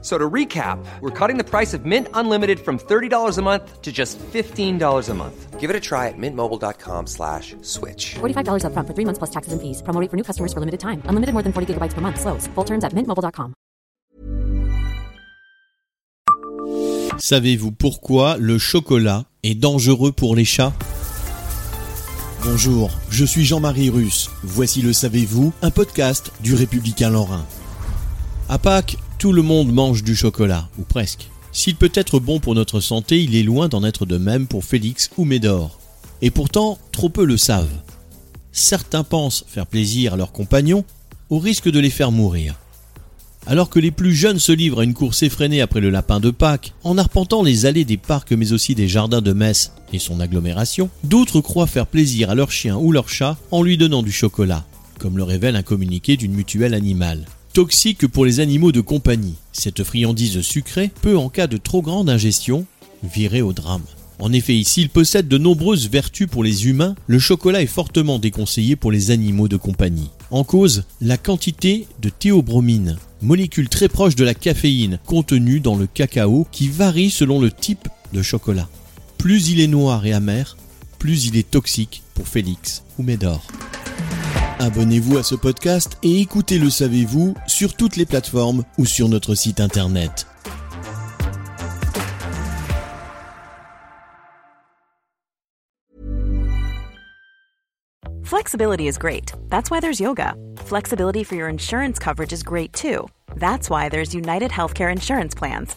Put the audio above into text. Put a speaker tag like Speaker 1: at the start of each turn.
Speaker 1: So to recap, we're cutting the price of Mint Unlimited from $30 a month to just $15 a month.
Speaker 2: Give it a try at mintmobile.com slash switch.
Speaker 3: $45 upfront for three months plus taxes and fees. Promo rate for new customers for limited time. Unlimited more than 40 gigabytes per month. Slows. Full terms at mintmobile.com.
Speaker 4: Savez-vous pourquoi le chocolat est dangereux pour les chats? Bonjour, je suis Jean-Marie Russe. Voici le Savez-vous, un podcast du Républicain Lorrain. À Pâques, tout le monde mange du chocolat, ou presque. S'il peut être bon pour notre santé, il est loin d'en être de même pour Félix ou Médor. Et pourtant, trop peu le savent. Certains pensent faire plaisir à leurs compagnons, au risque de les faire mourir. Alors que les plus jeunes se livrent à une course effrénée après le lapin de Pâques, en arpentant les allées des parcs mais aussi des jardins de Metz et son agglomération, d'autres croient faire plaisir à leur chien ou leur chat en lui donnant du chocolat, comme le révèle un communiqué d'une mutuelle animale. Toxique pour les animaux de compagnie, cette friandise sucrée peut en cas de trop grande ingestion virer au drame. En effet, ici, il possède de nombreuses vertus pour les humains, le chocolat est fortement déconseillé pour les animaux de compagnie. En cause, la quantité de théobromine, molécule très proche de la caféine contenue dans le cacao qui varie selon le type de chocolat. Plus il est noir et amer, plus il est toxique pour Félix ou Médor. Abonnez-vous à ce podcast et écoutez Le Savez-vous sur toutes les plateformes ou sur notre site internet.
Speaker 5: Flexibility is great. That's why there's yoga. Flexibility for your insurance coverage is great too. That's why there's United Healthcare Insurance Plans.